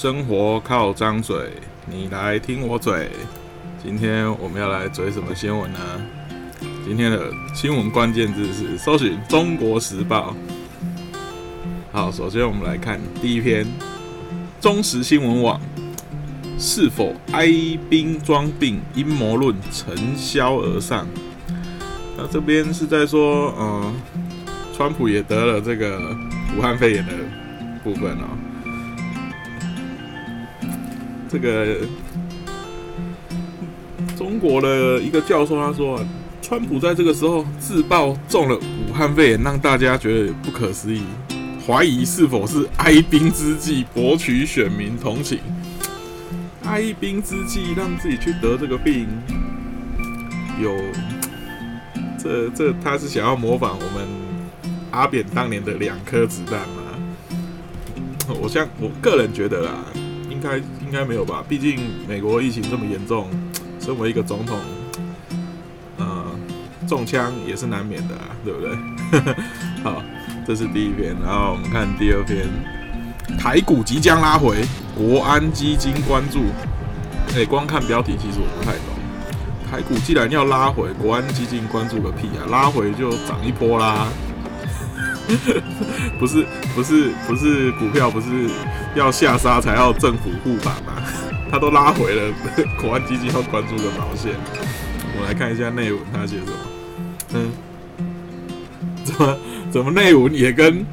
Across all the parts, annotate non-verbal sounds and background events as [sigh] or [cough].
生活靠张嘴，你来听我嘴。今天我们要来嘴什么新闻呢？今天的新闻关键字是搜寻《中国时报》。好，首先我们来看第一篇，中时新闻网是否哀兵装病阴谋论尘嚣而上？那这边是在说，嗯，川普也得了这个武汉肺炎的部分哦。这个中国的一个教授他说，川普在这个时候自曝中了武汉肺炎，让大家觉得不可思议，怀疑是否是哀兵之计博取选民同情。哀兵之计让自己去得这个病，有这这他是想要模仿我们阿扁当年的两颗子弹吗？我像我个人觉得啊。应该应该没有吧，毕竟美国疫情这么严重，身为一个总统，呃，中枪也是难免的，对不对？[laughs] 好，这是第一篇，然后我们看第二篇，台股即将拉回，国安基金关注。哎，光看标题其实我不太懂，台股既然要拉回，国安基金关注个屁啊！拉回就涨一波啦。[laughs] 不是不是不是股票不是要下杀才要政府护盘吗？他都拉回了，国安基金要关注个毛线？我来看一下内文，他写什么？嗯，怎么怎么内文也跟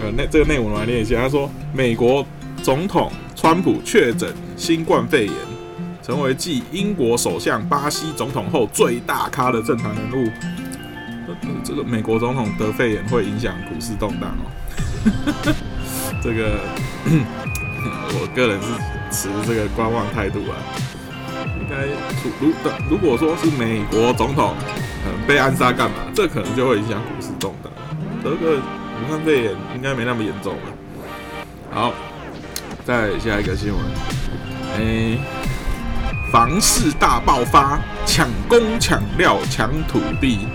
呃那这个内文我来念一下。他说，美国总统川普确诊新冠肺炎，成为继英国首相、巴西总统后最大咖的政坛人物。这个美国总统得肺炎会影响股市动荡哦。[laughs] 这个我个人是持这个观望态度啊。应该如如果说是美国总统被暗杀干嘛，这可能就会影响股市动荡。得个武汉肺炎应该没那么严重吧？好，再下一个新闻。哎，房市大爆发，抢工抢料抢土地。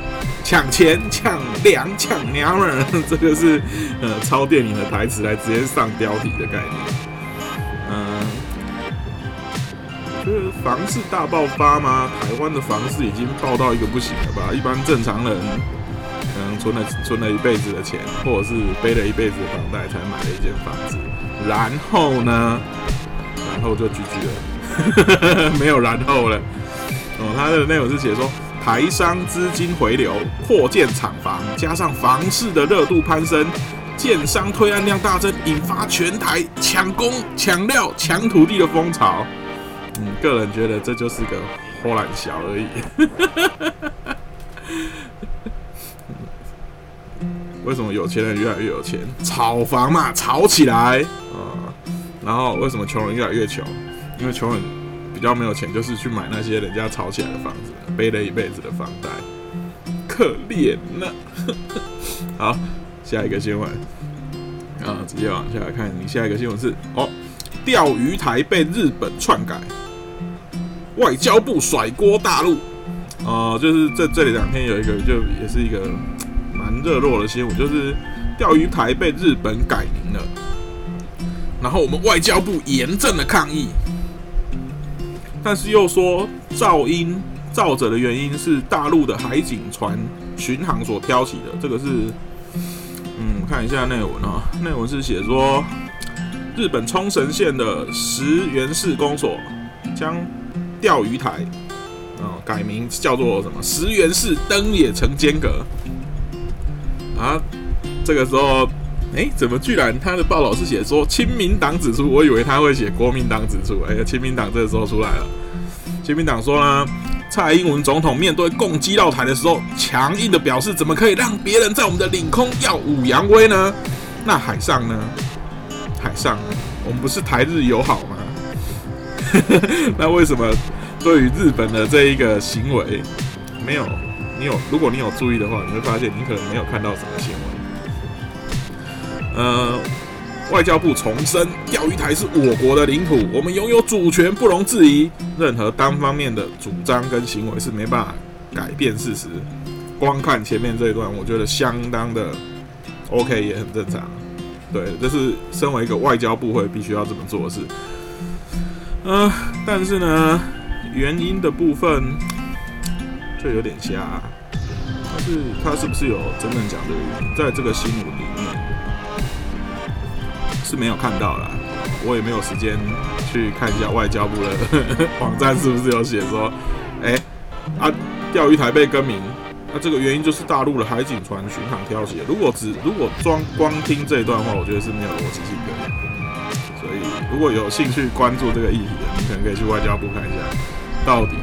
抢钱、抢粮、抢娘们，这个是呃抄电影的台词来直接上标题的概念。嗯，就是房市大爆发吗？台湾的房市已经爆到一个不行了吧？一般正常人可能存了存了一辈子的钱，或者是背了一辈子的房贷才买了一间房子，然后呢，然后就 GG 了，[laughs] 没有然后了。哦，他的内容是写说。台商资金回流，扩建厂房，加上房市的热度攀升，建商推案量大增，引发全台抢工、抢料、抢土地的风潮。嗯，个人觉得这就是个豁然小而已。[laughs] 为什么有钱人越来越有钱？炒房嘛，炒起来啊！然后为什么穷人越来越穷？因为穷人。比较没有钱，就是去买那些人家炒起来的房子，背了一辈子的房贷，可怜呐。[laughs] 好，下一个新闻啊，直接往下看。你下一个新闻是哦，钓鱼台被日本篡改，外交部甩锅大陆。哦，就是这这里两天有一个，就也是一个蛮热络的新闻，就是钓鱼台被日本改名了，然后我们外交部严正的抗议。但是又说噪音噪者的原因是大陆的海警船巡航所挑起的，这个是嗯，看一下内文啊，内文是写说日本冲绳县的石原市公所将钓鱼台啊改名叫做什么石原市登野城间隔啊，这个时候哎，怎么居然他的报道是写说亲民党指出，我以为他会写国民党指出，哎呀，亲民党这个时候出来了。亲民党说呢，蔡英文总统面对共机绕台的时候，强硬的表示，怎么可以让别人在我们的领空耀武扬威呢？那海上呢？海上，我们不是台日友好吗？[laughs] 那为什么对于日本的这一个行为，没有？你有？如果你有注意的话，你会发现你可能没有看到什么新闻。呃，外交部重申，钓鱼台是我国的领土，我们拥有主权，不容置疑。任何单方面的主张跟行为是没办法改变事实。光看前面这一段，我觉得相当的 OK，也很正常。对，这是身为一个外交部会必须要这么做的事。嗯，但是呢，原因的部分就有点瞎。但是他是不是有真正讲的原因，在这个新闻里面是没有看到啦。我也没有时间去看一下外交部的网站是不是有写说，哎，啊，钓鱼台被更名，那这个原因就是大陆的海警船巡航挑衅。如果只如果装光听这一段话，我觉得是没有逻辑性的。所以如果有兴趣关注这个议题的，你可能可以去外交部看一下，到底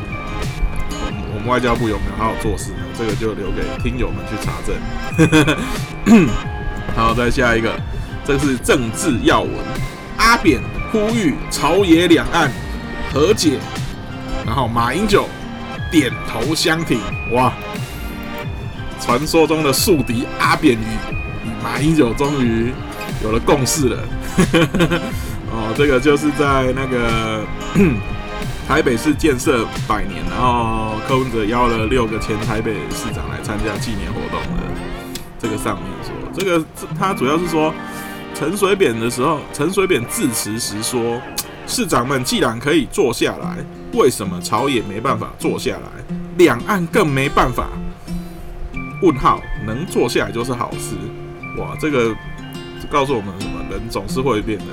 我们我们外交部有没有好好做事呢？这个就留给听友们去查证。[coughs] 好，再下一个，这是政治要闻。阿扁呼吁朝野两岸和解，然后马英九点头相挺。哇，传说中的宿敌阿扁与马英九终于有了共识了。[laughs] 哦，这个就是在那个 [coughs] 台北市建设百年，然后柯文哲邀了六个前台北市长来参加纪念活动的。这个上面说，这个他主要是说。陈水扁的时候，陈水扁致辞时说：“市长们既然可以坐下来，为什么朝野没办法坐下来？两岸更没办法？”问号，能坐下来就是好事。哇，这个告诉我们什么？人总是会变的。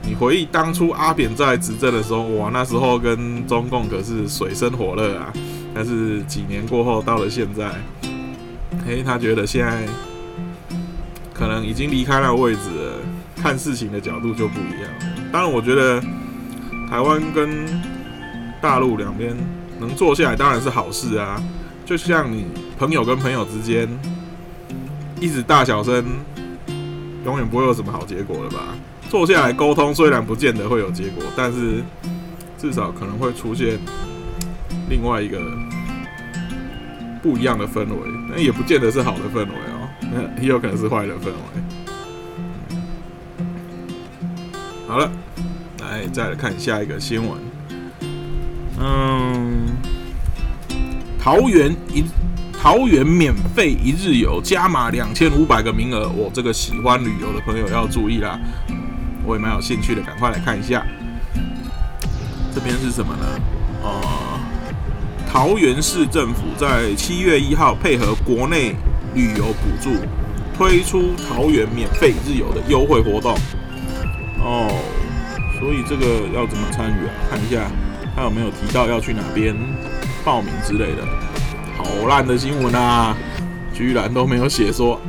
你回忆当初阿扁在执政的时候，哇，那时候跟中共可是水深火热啊。但是几年过后，到了现在，嘿，他觉得现在。可能已经离开那个位置了，看事情的角度就不一样。当然，我觉得台湾跟大陆两边能坐下来，当然是好事啊。就像你朋友跟朋友之间一直大小声，永远不会有什么好结果的吧？坐下来沟通，虽然不见得会有结果，但是至少可能会出现另外一个不一样的氛围，那也不见得是好的氛围。[laughs] 也有可能是坏的氛围。好了，来再来看下一个新闻。嗯，桃园一桃园免费一日游加码两千五百个名额，我这个喜欢旅游的朋友要注意啦。我也蛮有兴趣的，赶快来看一下。这边是什么呢？呃，桃园市政府在七月一号配合国内。旅游补助推出桃园免费日游的优惠活动哦，所以这个要怎么参与啊？看一下他有没有提到要去哪边报名之类的。好烂的新闻啊，居然都没有写说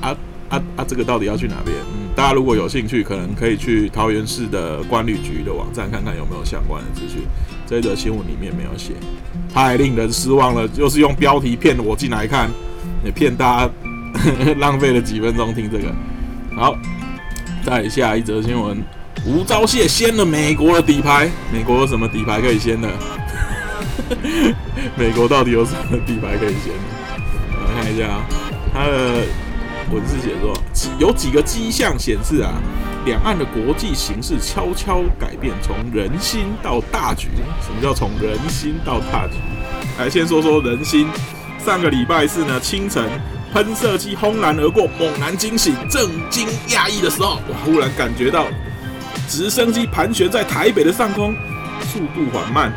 啊啊啊，这个到底要去哪边？嗯，大家如果有兴趣，可能可以去桃园市的关旅局的网站看看有没有相关的资讯。这则新闻里面没有写，太令人失望了，就是用标题骗我进来看。也骗大家，[laughs] 浪费了几分钟听这个。好，再下一则新闻：吴钊燮掀了美国的底牌。美国有什么底牌可以掀的？[laughs] 美国到底有什么底牌可以掀的？我看一下啊，他的文字写作有几个迹象显示啊，两岸的国际形势悄悄改变，从人心到大局。什么叫从人心到大局？来，先说说人心。上个礼拜四呢，清晨喷射机轰然而过，猛然惊醒，震惊讶异的时候，我！忽然感觉到直升机盘旋在台北的上空，速度缓慢，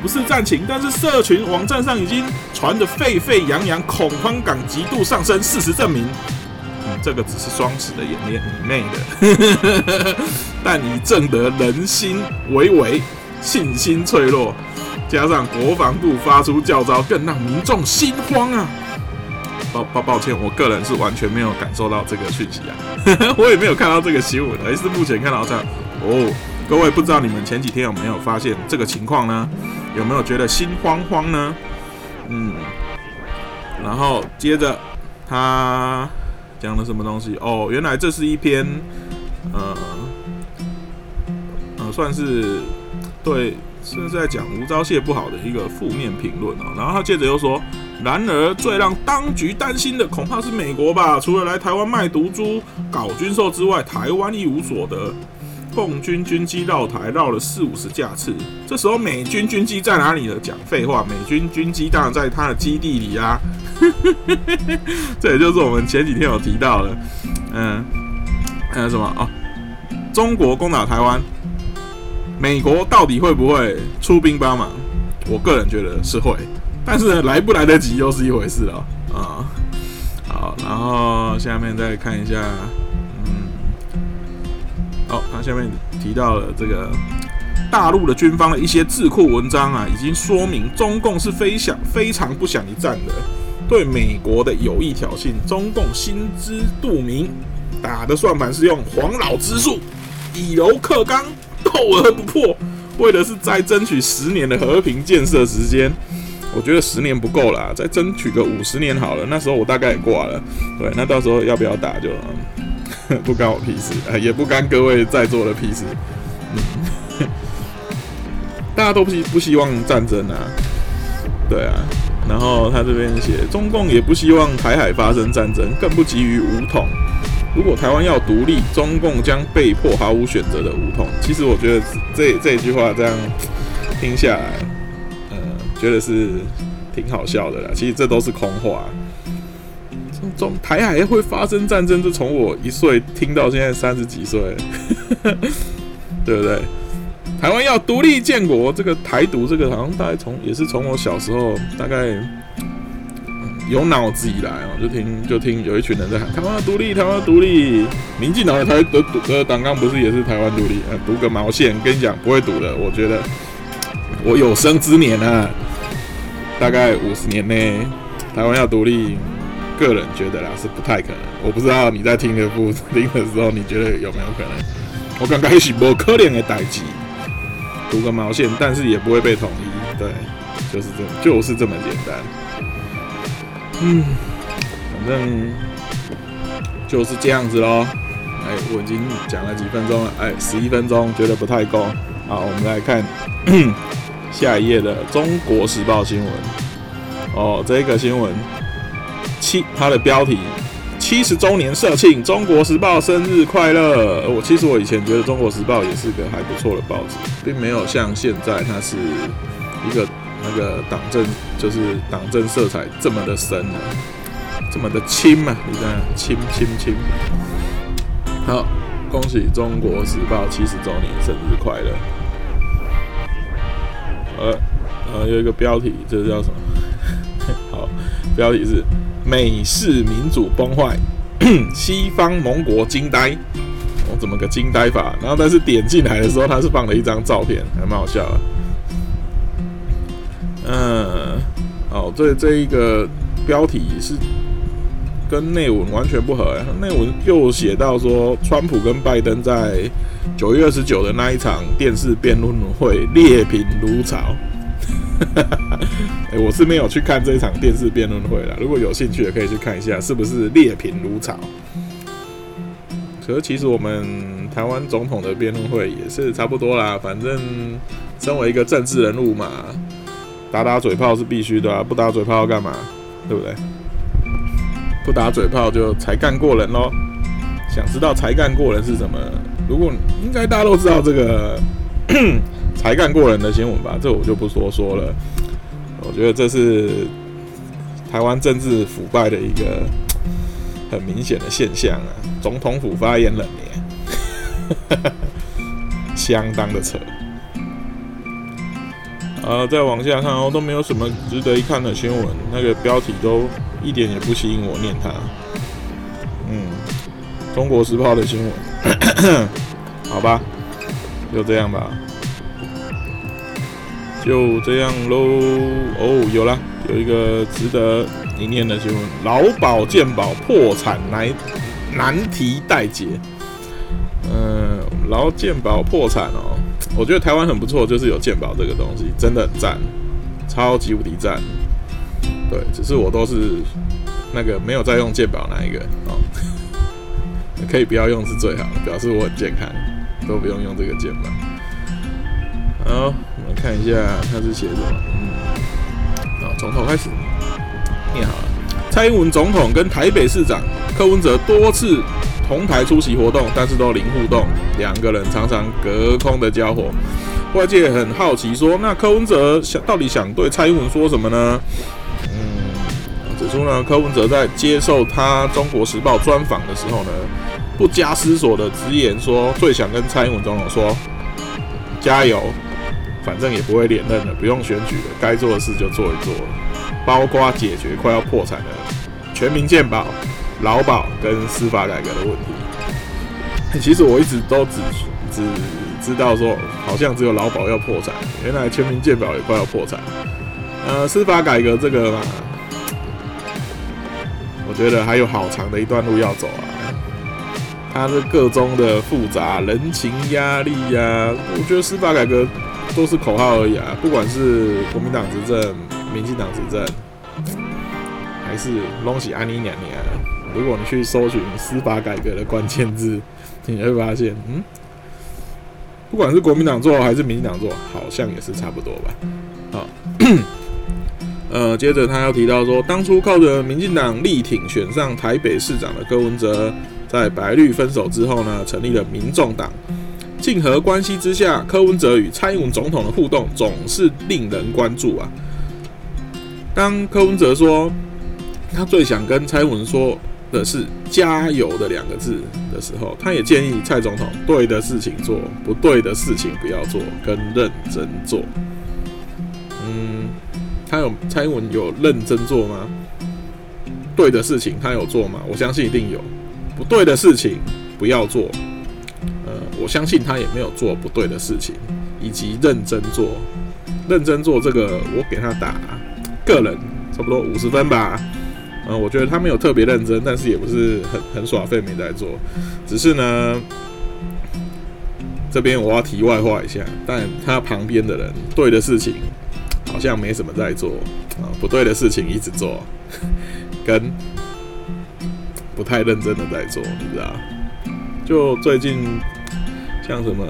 不是战情，但是社群网站上已经传得沸沸扬扬，恐慌感极度上升。事实证明，嗯，这个只是双子的演练，你妹的！[laughs] 但你震得人心微微，信心脆弱。加上国防部发出教招，更让民众心慌啊！抱抱抱歉，我个人是完全没有感受到这个讯息啊，[laughs] 我也没有看到这个新闻，而是目前看到这样。哦，各位不知道你们前几天有没有发现这个情况呢？有没有觉得心慌慌呢？嗯，然后接着他讲了什么东西？哦，原来这是一篇，呃，呃，算是对。是在讲吴钊燮不好的一个负面评论哦，然后他接着又说：“然而最让当局担心的恐怕是美国吧？除了来台湾卖毒株、搞军售之外，台湾一无所得。共军军机绕台绕了四五十架次，这时候美军军机在哪里呢？讲废话，美军军机当然在他的基地里啊。[laughs] 这也就是我们前几天有提到的，嗯，还有什么啊？中国攻打台湾，美国到底会不会出兵帮忙？我个人觉得是会，但是来不来得及又是一回事了啊。好，然后下面再看一下，嗯，哦，他下面提到了这个大陆的军方的一些智库文章啊，已经说明中共是非想非常不想一战的。对美国的有意挑衅，中共心知肚明，打的算盘是用黄老之术，以柔克刚，[laughs] 斗而不破，为的是再争取十年的和平建设时间。我觉得十年不够了，再争取个五十年好了。那时候我大概也挂了，对，那到时候要不要打就 [laughs] 不干我屁事啊，也不干各位在座的屁事。嗯，[laughs] 大家都不希不希望战争啊，对啊。然后他这边写，中共也不希望台海发生战争，更不急于武统。如果台湾要独立，中共将被迫毫无选择的武统。其实我觉得这这句话这样听下来，呃，觉得是挺好笑的啦。其实这都是空话。中台海会发生战争，就从我一岁听到现在三十几岁，[laughs] 对不对？台湾要独立建国，这个台独，这个好像大概从也是从我小时候大概有脑子以来哦，就听就听有一群人在喊台湾独立，台湾独立。民进党的台的的党纲不是也是台湾独立？呃，读个毛线！跟你讲不会读的，我觉得我有生之年啊，大概五十年内台湾要独立，个人觉得啦是不太可能。我不知道你在听的不听的时候，你觉得有没有可能？我刚开始播可怜的代志。读个毛线，但是也不会被统一，对，就是这，就是这么简单。嗯，反正就是这样子喽。哎，我已经讲了几分钟了，哎，十一分钟觉得不太够。好，我们来看 [coughs] 下一页的《中国时报》新闻。哦，这个新闻七，它的标题。七十周年社庆，《中国时报》生日快乐！我其实我以前觉得《中国时报》也是个还不错的报纸，并没有像现在它是一个这个党政，就是党政色彩这么的深啊，这么的轻嘛？你看，轻轻轻。好，恭喜《中国时报》七十周年生日快乐！呃呃，有一个标题，这是叫什么？[laughs] 好，标题是。美式民主崩坏，[clears throat] 西方盟国惊呆。我怎么个惊呆法？然后但是点进来的时候，他是放了一张照片，还蛮好笑的。嗯，哦，这这一个标题是跟内文完全不合。内文又写到说，川普跟拜登在九月二十九的那一场电视辩论会劣评如潮。[laughs] 哎，我是没有去看这一场电视辩论会了。如果有兴趣的，可以去看一下，是不是劣评如潮？可是其实我们台湾总统的辩论会也是差不多啦。反正身为一个政治人物嘛，打打嘴炮是必须的啊，不打嘴炮要干嘛？对不对？不打嘴炮就才干过人喽。想知道才干过人是什么？如果应该大家都知道这个。[coughs] 才干过人的新闻吧，这我就不多说了。我觉得这是台湾政治腐败的一个 [tsk] 很明显的现象啊。总统府发言冷年，[laughs] 相当的扯。啊，再往下看哦，都没有什么值得一看的新闻，那个标题都一点也不吸引我念它。嗯，中国时报的新闻，[coughs] 好吧，就这样吧。就这样喽。哦，有了，有一个值得一念的新闻：劳保健保破产难难题待解。嗯，劳健保破产哦，我觉得台湾很不错，就是有健保这个东西，真的很赞，超级无敌赞。对，只是我都是那个没有在用健保那一个哦，[laughs] 可以不要用是最好的，表示我很健康，都不用用这个健保。好。我们看一下他是写什么。嗯，好，从头开始。念好了。蔡英文总统跟台北市长柯文哲多次同台出席活动，但是都零互动，两个人常常隔空的交火。外界很好奇，说那柯文哲想到底想对蔡英文说什么呢？嗯，指出呢，柯文哲在接受他《中国时报》专访的时候呢，不加思索的直言说，最想跟蔡英文总统说，加油，反正也不会连任了，不用选举了，该做的事就做一做，包括解决快要破产的全民健保、劳保跟司法改革的问题。[laughs] 其实我一直都只只知道说，好像只有劳保要破产，原来全民健保也快要破产。呃，司法改革这个嘛，我觉得还有好长的一段路要走啊。它是各中的复杂人情压力呀，我觉得司法改革都是口号而已啊。不管是国民党执政、民进党执政，还是隆喜安妮娘娘，如果你去搜寻司法改革的关键字，你会发现，嗯，不管是国民党做还是民进党做，好像也是差不多吧。好，呃，接着他要提到说，当初靠着民进党力挺选上台北市长的柯文哲。在白绿分手之后呢，成立了民众党。竞合关系之下，柯文哲与蔡英文总统的互动总是令人关注啊。当柯文哲说他最想跟蔡英文说的是“加油”的两个字的时候，他也建议蔡总统对的事情做，不对的事情不要做，跟认真做。嗯，他有蔡英文有认真做吗？对的事情他有做吗？我相信一定有。不对的事情不要做，呃，我相信他也没有做不对的事情，以及认真做，认真做这个，我给他打个人差不多五十分吧，嗯，我觉得他没有特别认真，但是也不是很很耍废没在做，只是呢，这边我要题外话一下，但他旁边的人对的事情好像没什么在做啊，不对的事情一直做，跟。不太认真的在做，你知道？就最近像什么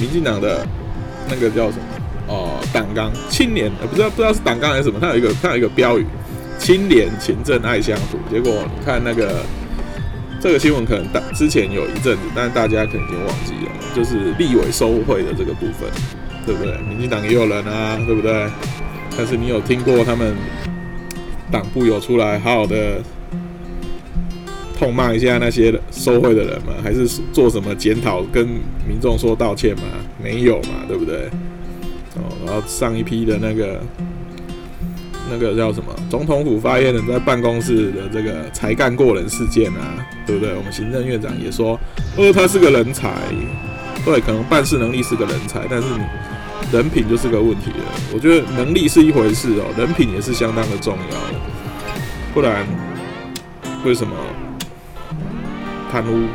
民进党的那个叫什么哦，党纲青年，呃，不知道不知道是党纲还是什么，他有一个他有一个标语：清廉勤政爱乡土。结果你看那个这个新闻，可能大之前有一阵子，但是大家可能已经忘记了，就是立委收贿的这个部分，对不对？民进党也有人啊，对不对？但是你有听过他们党部有出来好好的？痛骂一下那些收贿的人吗？还是做什么检讨，跟民众说道歉吗？没有嘛，对不对？哦，然后上一批的那个那个叫什么总统府发言人，在办公室的这个才干过人事件啊，对不对？我们行政院长也说，呃，他是个人才，对，可能办事能力是个人才，但是人品就是个问题了。我觉得能力是一回事哦，人品也是相当的重要，不然为什么？贪污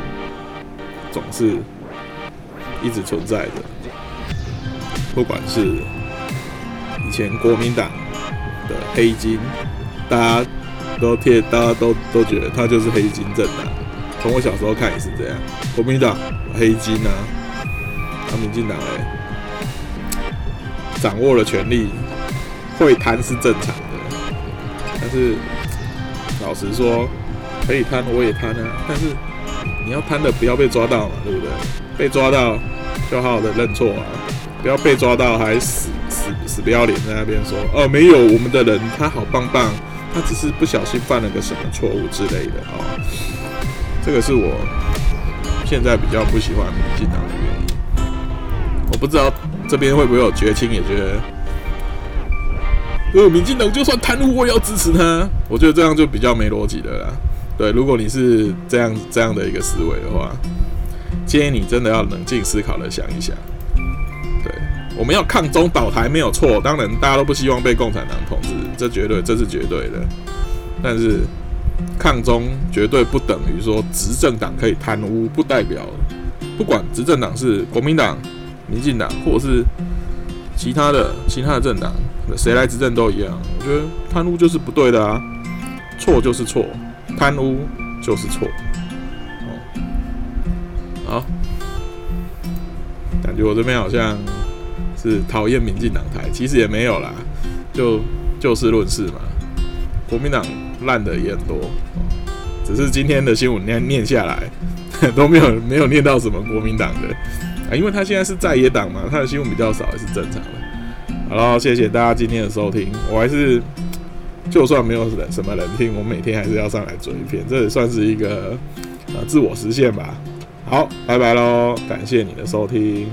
总是一直存在的，不管是以前国民党黑金，大家都贴，大家都都觉得他就是黑金政党。从我小时候看也是这样，国民党黑金啊，他民进党哎，掌握了权力，会贪是正常的。但是老实说，可以贪我也贪啊，但是。你要贪的不要被抓到嘛，对不对？被抓到就好好的认错啊，不要被抓到还死不要脸在那边说哦没有我们的人他好棒棒，他只是不小心犯了个什么错误之类的啊。这个是我现在比较不喜欢民进党的原因。我不知道这边会不会有绝情也觉得，呃，民进党就算贪污我也要支持他，我觉得这样就比较没逻辑的啦。对，如果你是这样这样的一个思维的话，建议你真的要冷静思考的想一想。我们要抗中保台没有错，当然大家都不希望被共产党统治，这绝对这是绝对的。但是抗中绝对不等于说执政党可以贪污，不代表不管执政党是国民党、民进党或者是其他的其他的政党，谁来执政都一样。我觉得贪污就是不对的啊，错就是错。贪污就是错，好，感觉我这边好像是讨厌民进党台，其实也没有啦，就就事论事嘛。国民党烂的也很多，只是今天的新闻念念下来 [laughs] 都没有没有念到什么国民党的啊，因为他现在是在野党嘛，他的新闻比较少，也是正常的。好了，谢谢大家今天的收听，我还是。就算没有人什么人听，我每天还是要上来做一篇，这也算是一个呃自我实现吧。好，拜拜喽，感谢你的收听。